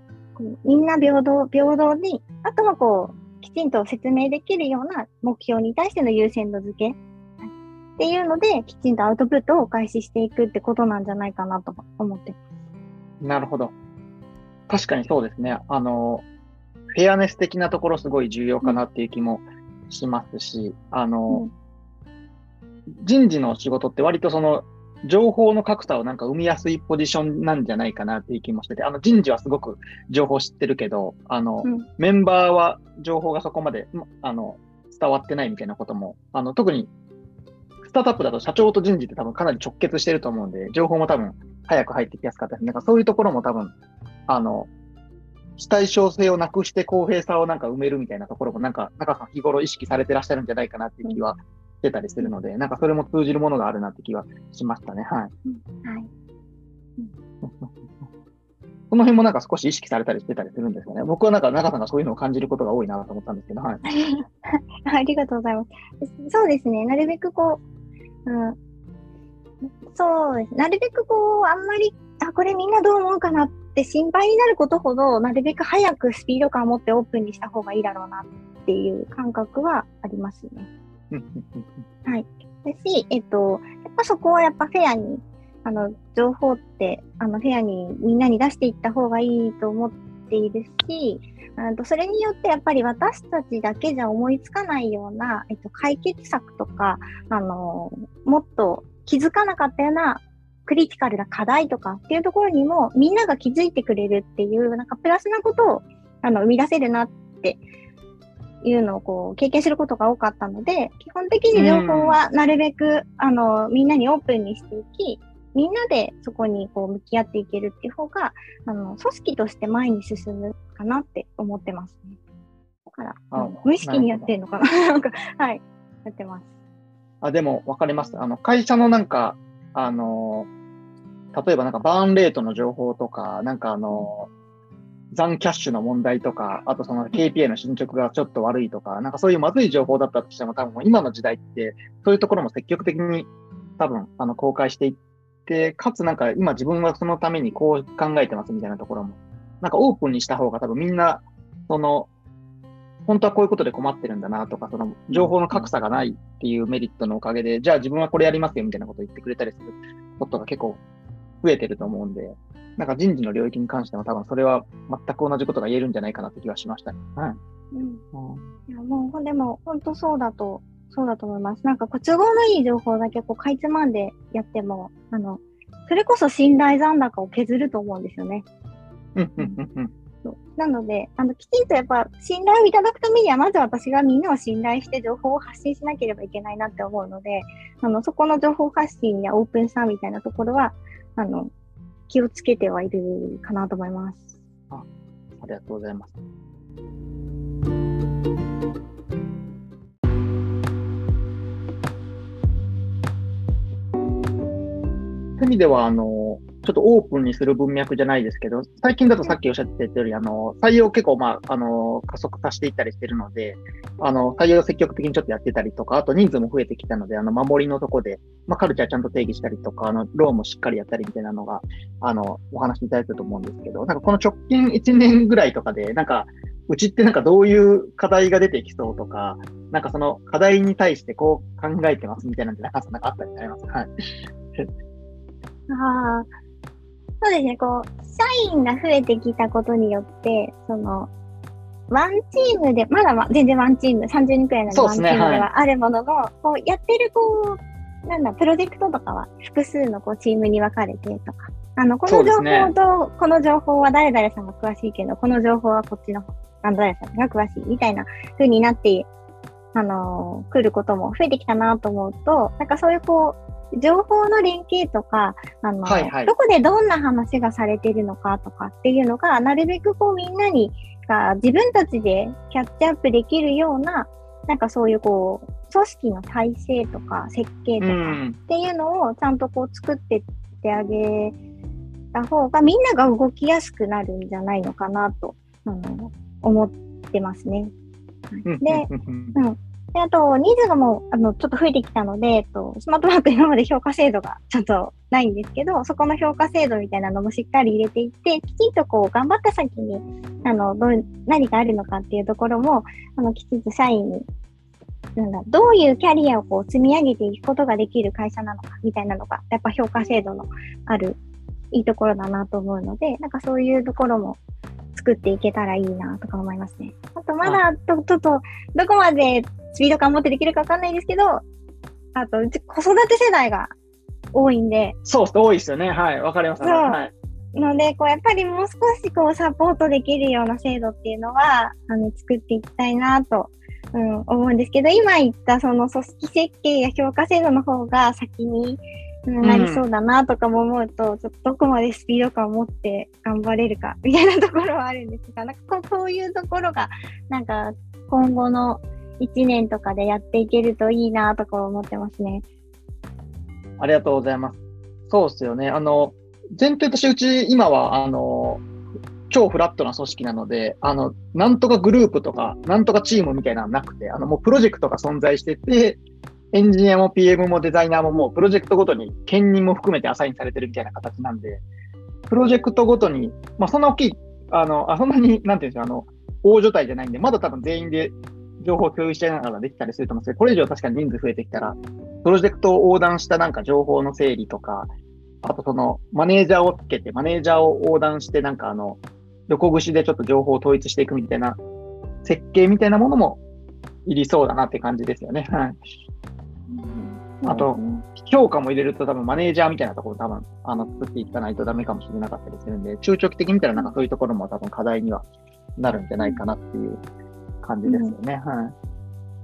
Speaker 2: みんな平等、平等に、あとはこう、きちんと説明できるような目標に対しての優先度付け。はいっていうので、きちんとアウトプットをお返ししていくってことなんじゃないかなと思って。
Speaker 1: なるほど。確かにそうですね。あの、フェアネス的なところすごい重要かなっていう気もしますし、あの、人事の仕事って割とその、情報の格差をなんか生みやすいポジションなんじゃないかなっていう気もしてて、あの人事はすごく情報知ってるけど、あの、
Speaker 2: うん
Speaker 1: メンバーは情報がそこまで、まあの、伝わってないみたいなことも、あの、特に、スタートアップだと社長と人事って多分かなり直結してると思うんで、情報も多分早く入ってきやすかったです。なんかそういうところも多分、あの、非対称性をなくして公平さをなんか埋めるみたいなところもなんか、中さん日頃意識されてらっしゃるんじゃないかなっていう気はしてたりするので、なんかそれも通じるものがあるなって気はしましたね。はい。
Speaker 2: はい。
Speaker 1: その辺もなんか少し意識されたりしてたりするんですよね。僕はなんか中さんがそういうのを感じることが多いなと思ったんですけど、はい。[laughs]
Speaker 2: ありがとうございます。そうですね。なるべくこう、うん、そうです。なるべくこう、あんまり、あ、これみんなどう思うかなって心配になることほど、なるべく早くスピード感を持ってオープンにした方がいいだろうなっていう感覚はありますね。ですし、えっと、やっぱそこはやっぱフェアに、あの、情報って、あの、フェアにみんなに出していった方がいいと思っているし、あとそれによってやっぱり私たちだけじゃ思いつかないような、えっと、解決策とか、あの、もっと気づかなかったようなクリティカルな課題とかっていうところにもみんなが気づいてくれるっていう、なんかプラスなことをあの生み出せるなっていうのをこう経験することが多かったので、基本的に情報はなるべく、あのみんなにオープンにしていき、みんなでそこにこう向き合っていけるっていう方が、あの組織として前に進むかなって思ってますね。だから、
Speaker 1: あ
Speaker 2: うん無意識にやってるのかななんか、はい、やってます。
Speaker 1: あ、でも分かります。あの、会社のなんか、あの、例えばなんかバーンレートの情報とか、なんかあの、残キャッシュの問題とか、あとその KPI の進捗がちょっと悪いとか、なんかそういうまずい情報だったとしても多分今の時代って、そういうところも積極的に多分あの公開していって、かつなんか今自分はそのためにこう考えてますみたいなところも、なんかオープンにした方が多分みんな、その、本当はこういうことで困ってるんだなとか、その情報の格差がないっていうメリットのおかげで、じゃあ自分はこれやりますよみたいなことを言ってくれたりすることが結構増えてると思うんで、なんか人事の領域に関しても多分それは全く同じことが言えるんじゃないかなって気はしましたね。はい。
Speaker 2: うん
Speaker 1: うん
Speaker 2: いや、もう、でも、本当そうだと、そうだと思います。なんか、こう都合のいい情報だけ、こう、かいつまんでやっても、あの、それこそ信頼残高を削ると思うんですよね。
Speaker 1: うんうんうんうん
Speaker 2: なので、あの、きちんとやっぱ、信頼をいただくためには、まず私がみんなを信頼して情報を発信しなければいけないなって思うので、あの、そこの情報発信やオープンさみたいなところは、あの、気をつけてはいるかなと思います。
Speaker 1: あありがとうございます。そういう意味では、あの、ちょっとオープンにする文脈じゃないですけど、最近だとさっきおっしゃってたように、あの、採用結構、まあ、あの、加速化していったりしてるので、あの、採用積極的にちょっとやってたりとか、あと人数も増えてきたので、あの、守りのとこで、まあ、カルチャーちゃんと定義したりとか、あの、ローンもしっかりやったりみたいなのが、あの、お話しいただいたと思うんですけど、なんかこの直近1年ぐらいとかで、なんか、うちってなんかどういう課題が出てきそうとか、なんかその課題に対してこう考えてますみたいなんてなんかなんかあったりされますはい。
Speaker 2: ああ、そうですね、こう、社員が増えてきたことによって、その、ワンチームで、まだま全然ワンチーム、30人くらいなのワンチームではあるものの、こう、やってる、こう、なんだ、プロジェクトとかは複数のこうチームに分かれてとか、あの、この情報と、この情報は誰々さんが詳しいけど、この情報はこっちの、あの誰々さんが詳しいみたいな風になって、あのー来ることも増えてきたなと思うと、なんかそういうこう、情報の連携とか、あの、
Speaker 1: はいはい
Speaker 2: どこでどんな話がされてるのかとかっていうのが、なるべくこうみんなにが自分たちでキャッチアップできるような、なんかそういうこう、組織の体制とか設計と
Speaker 1: う
Speaker 2: か
Speaker 1: ん。
Speaker 2: っていうのをちゃんとこう作ってってあげた方が、みんなが動きやすくなるんじゃないのかなと、あの思ってますね。で
Speaker 1: うん
Speaker 2: で、あと、人数がもう、あの、ちょっと増えてきたので、えっと、スマートマーク今まで評価制度がちょっとないんですけど、そこの評価制度みたいなのもしっかり入れていって、きちんとこう、頑張った先に、あの、どう、何があるのかっていうところも、あの、きちんと社員に、なんだ、どういうキャリアをこう、積み上げていくことができる会社なのか、みたいなのが、やっぱ評価制度のある、いいところだなと思うので、なんかそういうところも作っていけたらいいなとか思いますね。あと、まだ、と、ちょっと、どこまでスピード感持ってできるかわかんないですけど、あと、うち子育て世代が多いんで、
Speaker 1: そう多いですよね。はい、わかります。はい。
Speaker 2: ので、こう、やっぱりもう少しこう、サポートできるような制度っていうのは、あの、作っていきたいなと、うん、思うんですけど、今言ったその組織設計や評価制度の方が先に、うんなりそうだなとかも思うと、ちょっとどこまでスピード感を持って頑張れるか、みたいなところはあるんですが、なんかこうこういうところが、なんか今後の1年とかでやっていけるといいなとか思ってますね。
Speaker 1: ありがとうございます。そうですよね。あの、前提としてうち、今は、あの、超フラットな組織なので、あの、なんとかグループとか、なんとかチームみたいなのはなくて、あの、もうプロジェクトが存在してて、エンジニアも PM もデザイナーももうプロジェクトごとに兼任も含めてアサインされてるみたいな形なんで、プロジェクトごとに、まあそんな大きい、あの、あそんなに、なんていうんですか、あの、大所帯じゃないんで、まだ多分全員で情報を共有しながらできたりすると思うんですけど、これ以上確かに人数増えてきたら、プロジェクトを横断したなんか情報の整理とか、あとそのマネージャーをつけて、マネージャーを横断してなんかあの、横串でちょっと情報を統一していくみたいな設計みたいなものもいりそうだなって感じですよね。はい。あと評価も入れると多分マネージャーみたいなところ多分あの作っていかないとダメかもしれなかったりするんで、中長期的に見たらなんかそういうところも多分課題にはなるんじゃないかなっていう感じですよね。はい。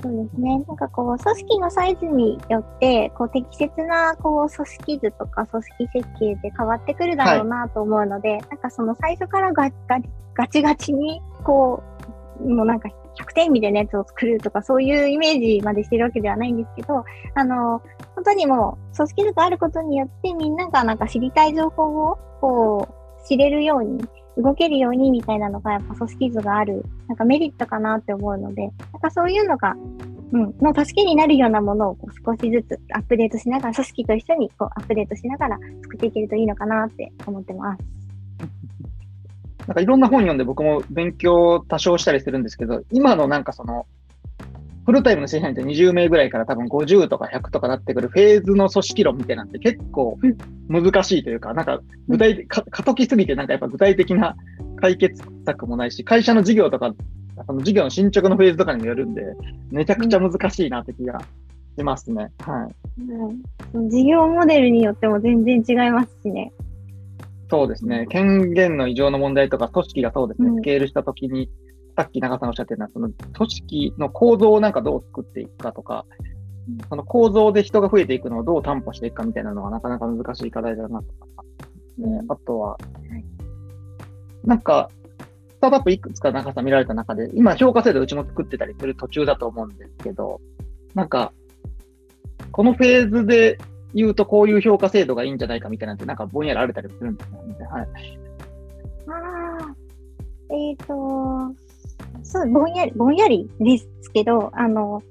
Speaker 2: そうですね。なんかこう、組織のサイズによって、こう、適切な、こう、組織図とか組織設計で変わってくるだろうなと思うので、なんかその最初からガガガチガチに、こう、もうなんか100点みたいなやつを作るとか、そういうイメージまでしてるわけではないんですけど、あの、本当にもう、組織図があることによって、みんながなんか知りたい情報を、こう、知れるように、動けるようにみたいなのがやっぱ組織図がある、なんかメリットかなって思うので、なんかそういうのが、うん、の助けになるようなものをこう少しずつアップデートしながら、組織と一緒にこうアップデートしながら作っていけるといいのかなって思ってます。[laughs]
Speaker 1: なんかいろんな本読んで僕も勉強多少したりするんですけど、今のなんかその、フルタイムの正社員って20名ぐらいから多分50とか100とかなってくるフェーズの組織論みたいなんて結構難しいというか、なんか具体的、か過渡期すぎてなんかやっぱ具体的な解決策もないし、会社の事業とか、あの事業の進捗のフェーズとかにもよるんで、めちゃくちゃ難しいなって気がしますね。はい。
Speaker 2: うん、事業モデルによっても全然違いますしね。
Speaker 1: そうですね。権限の異常の問題とか、組織がそうですね、
Speaker 2: うん。
Speaker 1: スケールしたときに、さっき長さんおっしゃってたその組織の構造をなんかどう作っていくかとか
Speaker 2: うん、
Speaker 1: その構造で人が増えていくのをどう担保していくかみたいなのはなかなか難しい課題だなとか、ねあとは、なんか、スタートアップいくつか長さん見られた中で、今評価制度うちも作ってたりする途中だと思うんですけど、なんか、このフェーズで言うとこういう評価制度がいいんじゃないかみたいなんて、なんかぼんやりあれたりするんですよね。はい。
Speaker 2: ああ、えっ、と、そう、ぼんやり、ぼんやりですけど、あの、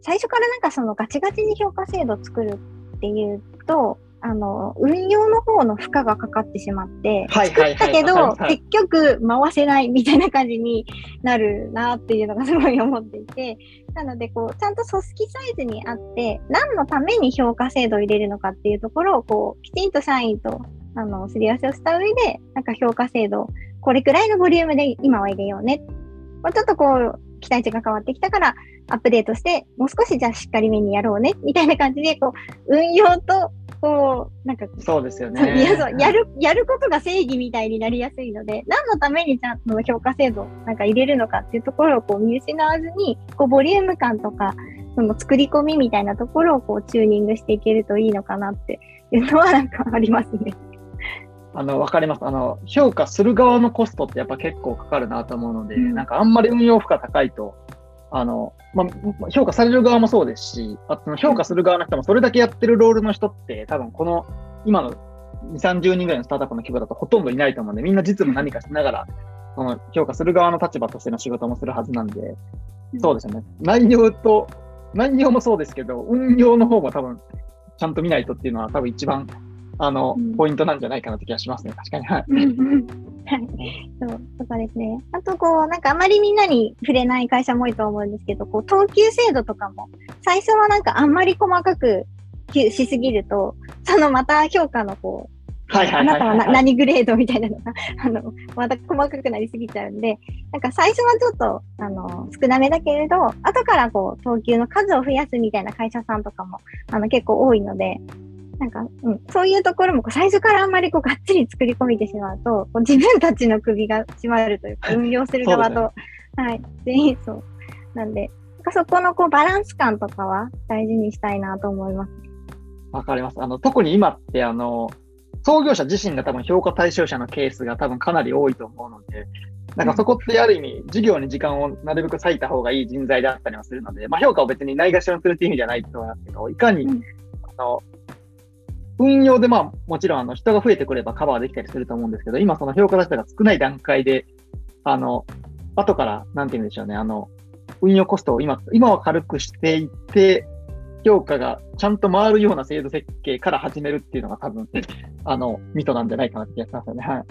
Speaker 2: 最初からなんかそのガチガチに評価制度を作るっていうと、あの、運用の方の負荷がかかってしまって、作ったけど、結局回せないみたいな感じになるなっていうのがすごい思っていて、なので、こう、ちゃんと組織サイズにあって、何のために評価制度を入れるのかっていうところを、こう、きちんと社員と、あの、すり合わせをした上で、なんか評価制度、これくらいのボリュームで今は入れようね。まあちょっとこう、期待値が変わってきたから、アップデートして、もう少しじゃあしっかりめにやろうね、みたいな感じで、こう、運用と、こう、なんか、
Speaker 1: そうですよね。
Speaker 2: やる、やることが正義みたいになりやすいので、何のためにちゃんと評価制度なんか入れるのかっていうところをこう見失わずに、こうボリューム感とか、その作り込みみたいなところをこうチューニングしていけるといいのかなっていうのはなんかありますね。
Speaker 1: あの、わかります。あの、評価する側のコストってやっぱ結構かかるなと思うので、
Speaker 2: うん
Speaker 1: なんかあんまり運用負荷高いと、あの、まあ、評価される側もそうですし、あの評価する側の人もそれだけやってるロールの人って多分この今の2、30人ぐらいのスタートアップの規模だとほとんどいないと思うんで、みんな実務何かしながら、その評価する側の立場としての仕事もするはずなんで、そうですよね。内容と、内容もそうですけど、運用の方も多分、ちゃんと見ないとっていうのは多分一番、あの、
Speaker 2: うん
Speaker 1: ポイントなんじゃないかなって気がしますね。確かに。はい。
Speaker 2: そう、とかですね。あと、こう、なんかあまりみんなに触れない会社も多いと思うんですけど、こう、等級制度とかも、最初はなんかあんまり細かくしすぎると、そのまた評価のこう、あなたはな何グレードみたいなのが、[laughs] あの、また細かくなりすぎちゃうんで、なんか最初はちょっと、あの、少なめだけれど、後からこう、等級の数を増やすみたいな会社さんとかも、あの、結構多いので、なんか、うん、そういうところもこう最初からあんまりこうがっつり作り込めてしまうと、こう自分たちの首が締まるというか、運用する側と、はい、全員そう。なんで、そこのこうバランス感とかは大事にしたいなと思います。
Speaker 1: わかります。あの、特に今って、あの、創業者自身が多分評価対象者のケースが多分かなり多いと思うので、なんかそこってある意味、授業に時間をなるべく割いた方がいい人材であったりもするので、まあ評価を別にないがしろにするっていう意味じゃないと思いますけど、いかに、
Speaker 2: うん
Speaker 1: あの、運用でまあもちろんあの人が増えてくればカバーできたりすると思うんですけど、今その評価出しが少ない段階で、あの、後から、なんて言うんでしょうね、あの、運用コストを今、今は軽くしていって、評価がちゃんと回るような制度設計から始めるっていうのが多分、[laughs] あの、ミソなんじゃないかなって気がしますよね。はい。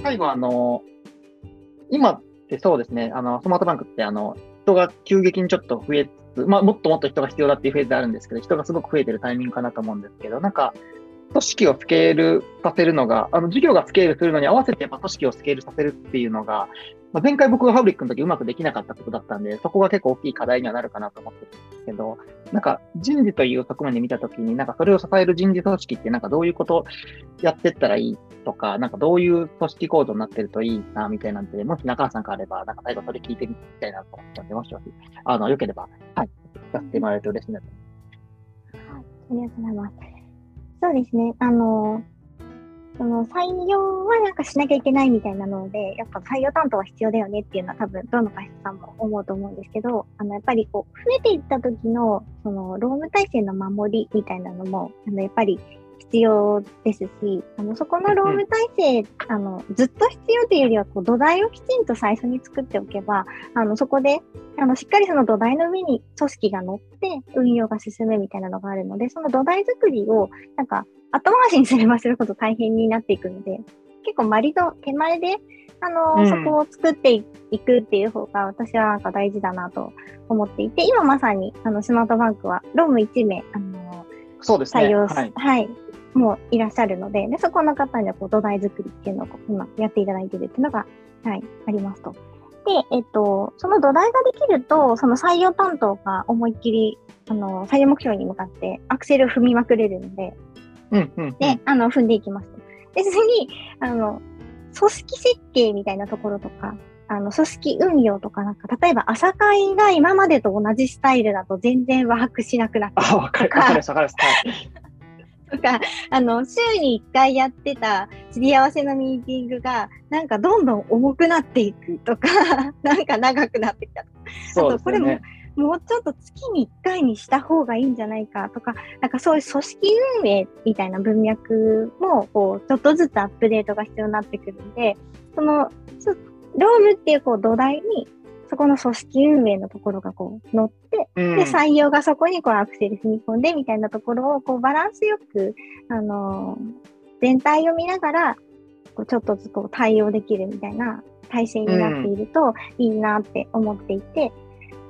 Speaker 1: [laughs] 最後、あの、今ってそうですね、あの、スマートバンクって、あの、人が急激にちょっと増えつつ、まあ、もっともっと人が必要だっていうフェーズであるんですけど、人がすごく増えてるタイミングかなと思うんですけど、なんか、組織をスケールさせるのが、あの、事業がスケールするのに合わせてやっぱ組織をスケールさせるっていうのが、まあ、前回僕がファブリックの時うまくできなかったことだったんで、そこが結構大きい課題にはなるかなと思ってるんですけど、なんか人事という側面で見た時に、なんかそれを支える人事組織ってなんかどういうことやってったらいいとか、なんかどういう組織構造になってるといいな、みたいなんで、もし中川さんからあれば、なんか最後それ聞いてみたいなと思ったんで、もしもし、あの、よければ、はい、聞かせてもらえると嬉しいなと思います
Speaker 2: はい、ありがとうございます。そうですね。あの、その採用はなんかしなきゃいけないみたいなので、やっぱ採用担当は必要だよねっていうのは多分どの会社さんも思うと思うんですけど、あの、やっぱりこう、増えていった時の、その、労務体制の守りみたいなのも、あの、やっぱり必要ですし、あの、そこの労務体制、あの、ずっと必要というよりは、こう、土台をきちんと最初に作っておけば、あの、そこで、あの、しっかりその土台の上に組織が乗って運用が進むみたいなのがあるので、その土台作りを、なんか、後回しにすればするほど大変になっていくので、結構割と手前で、あの、
Speaker 1: うん
Speaker 2: そこを作っていくっていう方が私はなんか大事だなと思っていて、今まさに、あの、スマートバンクは、ローム1名、あの、
Speaker 1: そうですね。
Speaker 2: 採用し、
Speaker 1: はい。
Speaker 2: はい、もういらっしゃるので、で、そこの方にはこう土台作りっていうのを今やっていただいてるっていうのが、はい、ありますと。で、えっと、その土台ができると、その採用担当が思いっきり、あの、採用目標に向かってアクセルを踏みまくれるので、
Speaker 1: うん、うん。
Speaker 2: で、あの、踏んでいきますと。で、次に、あの、組織設計みたいなところとか、あの、組織運用とかなんか、例えば朝会が今までと同じスタイルだと全然ワークしなくなって
Speaker 1: あ、わかる、わかります、わかります。はい。
Speaker 2: とか、あの、週に1回やってたすり合わせのミーティングが、なんかどんどん重くなっていくとか、[laughs] なんか長くなってきたとか、
Speaker 1: そうです
Speaker 2: これも。もうちょっと月に1回にした方がいいんじゃないかとか、なんかそういう組織運営みたいな文脈も、こう、ちょっとずつアップデートが必要になってくるんで、その、そロームっていうこう土台に、そこの組織運営のところがこう乗って、
Speaker 1: うん。
Speaker 2: で、採用がそこにこうアクセル踏み込んでみたいなところをこうバランスよく、あのー全体を見ながら、こうちょっとずつこう対応できるみたいな体制になっているといいなって思っていて、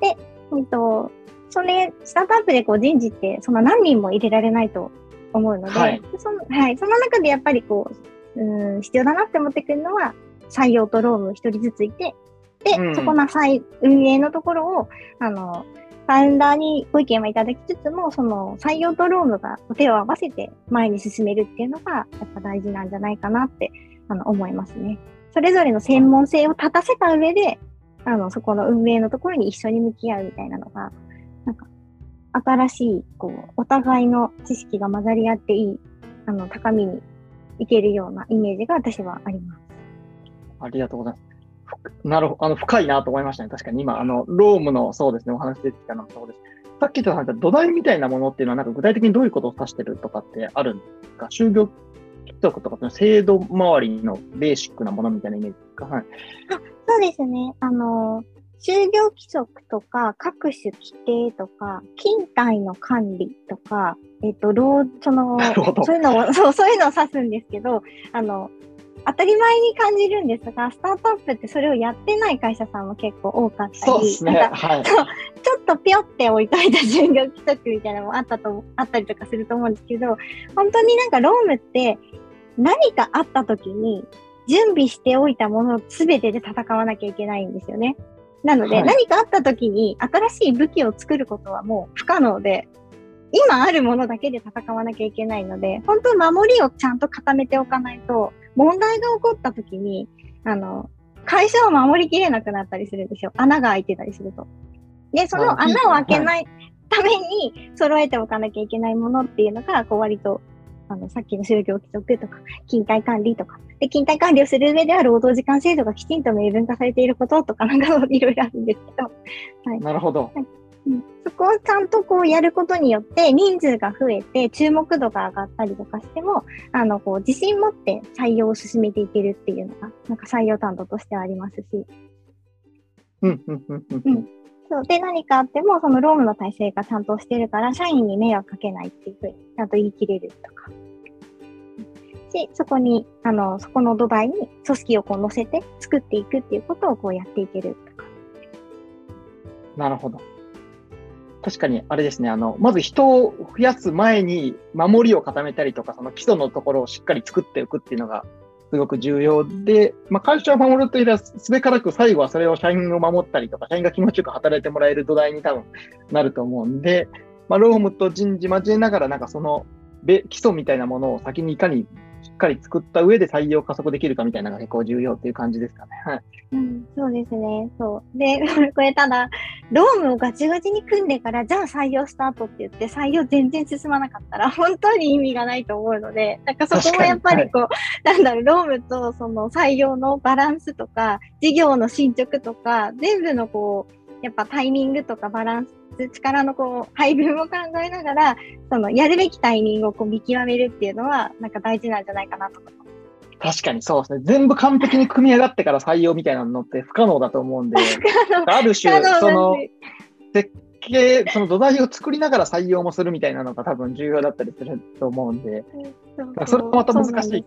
Speaker 2: で、うんと、それ、スタートアップでこう人事ってそんな何人も入れられないと思うので、
Speaker 1: はい。
Speaker 2: そのはい、その中でやっぱりこう、うん、必要だなって思ってくるのは、採用とローム一人ずついて、で、
Speaker 1: うん
Speaker 2: そこの再運営のところを、あの、ファウンダーにご意見はいただきつつも、その採用とロームが手を合わせて前に進めるっていうのが、やっぱ大事なんじゃないかなってあの思いますね。それぞれの専門性を立たせた上で、あの、そこの運営のところに一緒に向き合うみたいなのが、なんか、新しい、こう、お互いの知識が混ざり合っていい、あの、高みにいけるようなイメージが私はあります。
Speaker 1: ありがとうございます。なるほど、あの、深いなと思いましたね。確かに今、あの、ロームの、そうですね、お話出てきたのもそうです。さっき言った土台みたいなものっていうのは、なんか具体的にどういうことを指してるとかってあるんですか？就業規則とか、制度周りのベーシックなものみたいなイメージですか？はい。
Speaker 2: あそうですね。あの、就業規則とか、各種規定とか、勤怠の管理とか、えっ、と、労、その、[laughs] そういうのを、そう、そういうのを指すんですけど、あの、当たり前に感じるんですが、スタートアップってそれをやってない会社さんも結構多かったり、
Speaker 1: そうですね。はい、ち
Speaker 2: ょっとぴょって置いといた就業規則みたいなのもあったと、あったりとかすると思うんですけど、本当になんかロームって何かあった時に準備しておいたものすべてで戦わなきゃいけないんですよね。なので、はい、何かあった時に新しい武器を作ることはもう不可能で、今あるものだけで戦わなきゃいけないので、本当守りをちゃんと固めておかないと、問題が起こった時に、あの、会社を守りきれなくなったりするんですよ。穴が開いてたりすると。で、その穴を開けないために揃えておかなきゃいけないものっていうのが、こう割と、あの、さっきの就業規則とか、勤怠管理とか、で、勤怠管理をする上では労働時間制度がきちんと明文化されていることとか、なんかいろいろあるんですけど。
Speaker 1: はい。なるほど。はい
Speaker 2: うん、そこをちゃんとこうやることによって人数が増えて注目度が上がったりとかしても、あの、こう自信持って採用を進めていけるっていうのが、なんか採用担当としてはありますし。
Speaker 1: うん、うん、うん、うん。
Speaker 2: そう。で、何かあっても、その労務の体制がちゃんとしてるから、社員に迷惑かけないっていうふうに、ちゃんと言い切れるとか。し、そこに、あの、そこの土台に組織をこう乗せて作っていくっていうことをこうやっていけるとか。
Speaker 1: なるほど。確かに、あれですね、あの、まず人を増やす前に守りを固めたりとか、その基礎のところをしっかり作っておくっていうのがすごく重要で、まあ、会社を守るというよりは、すべからく最後はそれを社員を守ったりとか、社員が気持ちよく働いてもらえる土台に多分なると思うんで、まあ、ロームと人事交えながら、なんかその基礎みたいなものを先にいかにしっかり作った上で採用加速できるかみたいなのが結構重要っていう感じですかね。はい。
Speaker 2: うん、そうですね。そう。で、[laughs] これただ、ロームをガチガチに組んでから、じゃあ採用スタートって言って、採用全然進まなかったら、[laughs] 本当に意味がないと思うので、なんかそこもやっぱりこう、はい、なんだろう、ロームとその採用のバランスとか、事業の進捗とか、全部のこう、やっぱタイミングとかバランス力のこう配分を考えながら、そのやるべきタイミングをこう見極めるっていうのは、なんか大事なんじゃないかなと思います。
Speaker 1: 確かにそうですね。全部完璧に組み上がってから採用みたいなのって不可能だと思うんで、ある種、その設計、その土台を作りながら採用もするみたいなのが多分重要だったりすると思うんで、それもまた難しい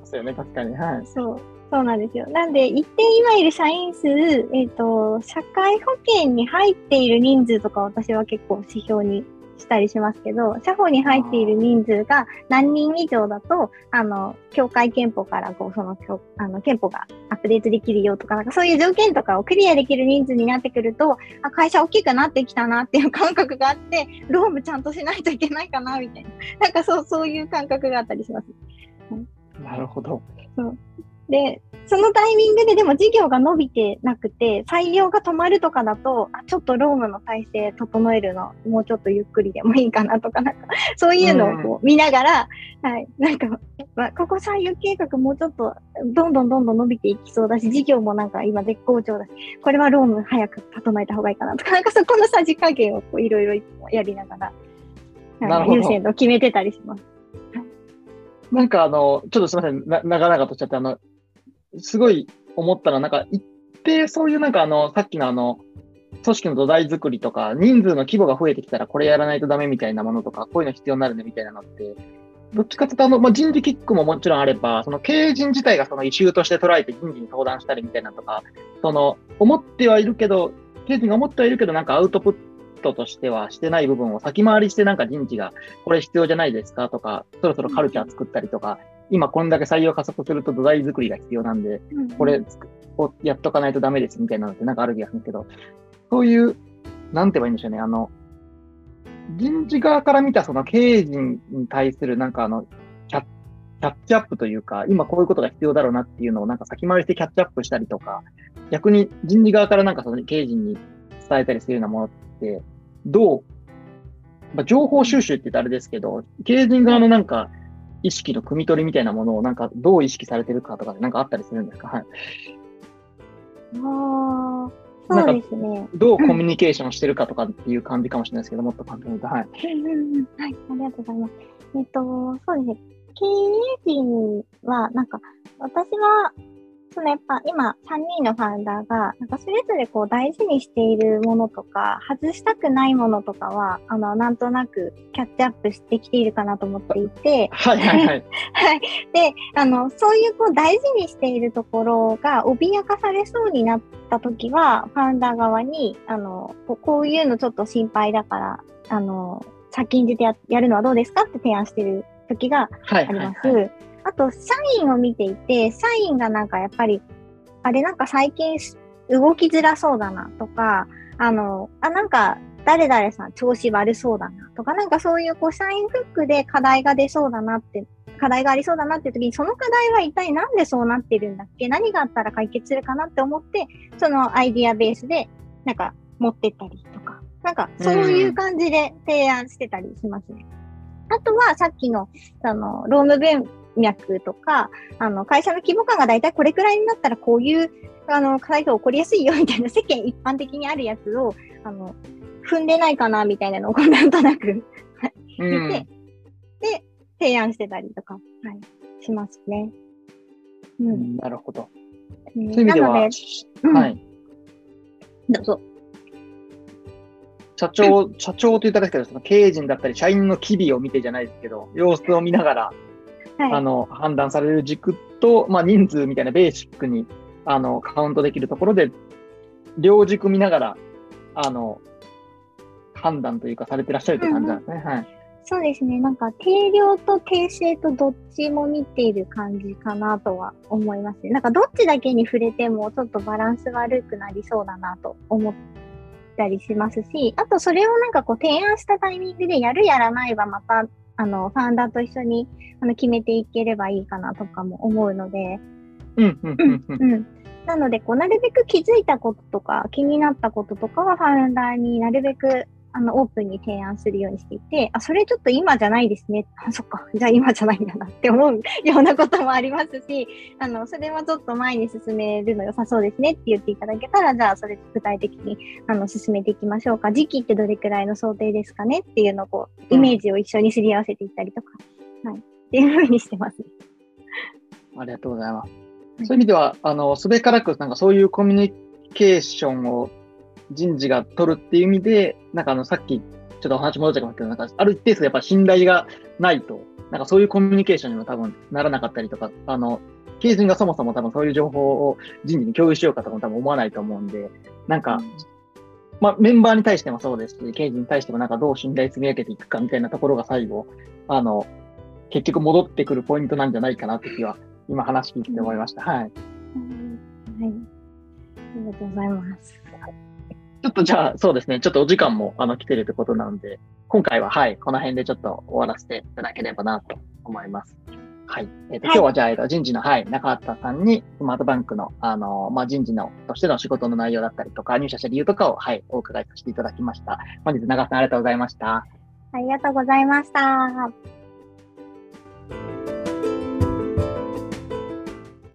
Speaker 1: ですよね、確かに。はい。
Speaker 2: そうそうなんですよ。なんで、一定今いる社員数、えっ、ー、と、社会保険に入っている人数とか私は結構指標にしたりしますけど、社保に入っている人数が何人以上だと、あの、協会憲法からこう、その、あの、憲法がアップデートできるよとか、なんかそういう条件とかをクリアできる人数になってくると、あ、会社大きくなってきたなっていう感覚があって、ロームちゃんとしないといけないかな、みたいな。なんかそう、そういう感覚があったりします。
Speaker 1: なるほど。
Speaker 2: そうで、そのタイミングででも事業が伸びてなくて、採用が止まるとかだと、あちょっとロームの体制整えるの、もうちょっとゆっくりでもいいかなとか、なんか、[laughs] そういうのをこう見ながら、はい、なんか、まあ、ここ採用計画もうちょっと、どんどんどんどん伸びていきそうだし、事業もなんか今絶好調だし、これはローム早く整えた方がいいかなとか、[laughs] なんかそこのさじ加減をこういろいろやりながら、優先度を決めてたりします。
Speaker 1: なんかあの、ちょっとすみません、長々としちゃって、あの、すごい思ったのは、なんか一定そういうなんかあの、さっきのあの、組織の土台作りとか、人数の規模が増えてきたらこれやらないとダメみたいなものとか、こういうの必要になるねみたいなのって、どっちかというとあの、まあ、人事キックももちろんあれば、その経営陣自体がその異臭として捉えて人事に相談したりみたいなとか、その、思ってはいるけど、経営陣が思ってはいるけど、なんかアウトプットとしてはしてない部分を先回りしてなんか人事がこれ必要じゃないですかとか、そろそろカルチャー作ったりとか、今こんだけ採用加速すると土台作りが必要なんで、これをやっとかないとダメですみたいなのってなんかある気がするけど、そういうなんて言えばいいんでしょうね。あの、人事側から見たその経営陣に対するなんかあの、キャッキャッチアップというか、今こういうことが必要だろうなっていうのをなんか先回りしてキャッチアップしたりとか、逆に人事側からなんかその経営陣に伝えたりするようなものって、どう、まあ、情報収集って言ったらあれですけど、経営陣側のなんか意識の汲み取りみたいなものをなんかどう意識されてるかとかなんかあったりするんですか？はい。
Speaker 2: ああ。そうですね。
Speaker 1: どうコミュニケーションしてるかとかっていう感じかもしれないですけど、もっと簡単に言うと、はい。はい、
Speaker 2: ありがとうございます。えっと、そうですね。経営陣は、なんか、私は、そのやっぱ今3人のファウンダーが、なんかそれぞれこう大事にしているものとか、外したくないものとかは、あの、なんとなくキャッチアップしてきているかなと思っていて、
Speaker 1: はいはいはい。[laughs] はい。
Speaker 2: で、あの、そういうこう大事にしているところが脅かされそうになった時は、ファウンダー側に、あの、こういうのちょっと心配だから、あの、先んじてややるのはどうですかって提案してる時があります。はいはいはい、あと、社員を見ていて、社員がなんかやっぱり、あれなんか最近動きづらそうだなとか、あの、あ、なんか誰々さん調子悪そうだなとか、なんかそういうこう社員フックで課題が出そうだなって、課題がありそうだなっていう時に、その課題は一体なんでそうなってるんだっけ？何があったら解決するかなって思って、そのアイディアベースで、なんか持ってったりとか、なんかそういう感じで提案してたりしますね。あとはさっきの、あの、ローム脈とか、あの、会社の規模感がだいたいこれくらいになったらこういう、あの、課題が起こりやすいよみたいな世間一般的にあるやつを、あの、踏んでないかなみたいなのをなんとなく見て、で、提案してたりとか、はい、しますね。
Speaker 1: うん。なるほど。そういう意味では、はい。
Speaker 2: どうぞ。
Speaker 1: 社長、社長と言ったらですけど、その経営陣だったり、社員の機微を見てじゃないですけど、様子を見ながら、はい、あの、判断される軸と、まあ、人数みたいなベーシックに、あの、カウントできるところで、両軸見ながら、あの、判断というかされてらっしゃるって感じなんですね。うん、はい。
Speaker 2: そうですね。なんか、定量と定性とどっちも見ている感じかなとは思いますね。なんか、どっちだけに触れても、ちょっとバランス悪くなりそうだなと思ったりしますし、あとそれをなんかこう提案したタイミングでやるやらないはまた、あの、ファンダーと一緒にあの決めていければいいかなとかも思うので、
Speaker 1: うん、うん、うん。
Speaker 2: なので、こう、なるべく気づいたこととか、気になったこととかは、ファウンダーになるべくあの、オープンに提案するようにしていて、あ、それちょっと今じゃないですね。あ、そっか。じゃあ今じゃないんだなって思う [laughs] ようなこともありますし、あの、それはちょっと前に進めるの良さそうですねって言っていただけたら、じゃあそれ具体的に、あの、進めていきましょうか。時期ってどれくらいの想定ですかねっていうのをこう、イメージを一緒にすり合わせていったりとか、うん、はい。っていうふうにしてます。[laughs]
Speaker 1: ありがとうございます。そういう意味では、あの、すべからく、なんかそういうコミュニケーションを人事が取るっていう意味で、なんかあの、さっき、ちょっとお話戻っちゃいますけど、なんか、ある一定数やっぱ信頼がないと、なんかそういうコミュニケーションにも多分ならなかったりとか、あの、経営陣がそもそも多分そういう情報を人事に共有しようかとかも多分思わないと思うんで、なんか、まあ、メンバーに対してもそうですし、経営陣に対してもなんかどう信頼積み上げていくかみたいなところが最後、あの、結局戻ってくるポイントなんじゃないかなって気は、今話聞いて思いました。はい。はい。あ
Speaker 2: りがとうございます。
Speaker 1: ちょっとじゃあ、そうですね。ちょっとお時間もあの来てるってことなので、今回ははい、この辺でちょっと終わらせていただければなと思います。はい。えっ、ー、と、はい、今日はじゃあ、えっ、と、人事の、はい、中畑さんに、スマートバンクの、あの、まあ、人事の、としての仕事の内容だったりとか、入社した理由とかを、はい、お伺いさせていただきました。本日、長さんありがとうございました。
Speaker 2: ありがとうございました。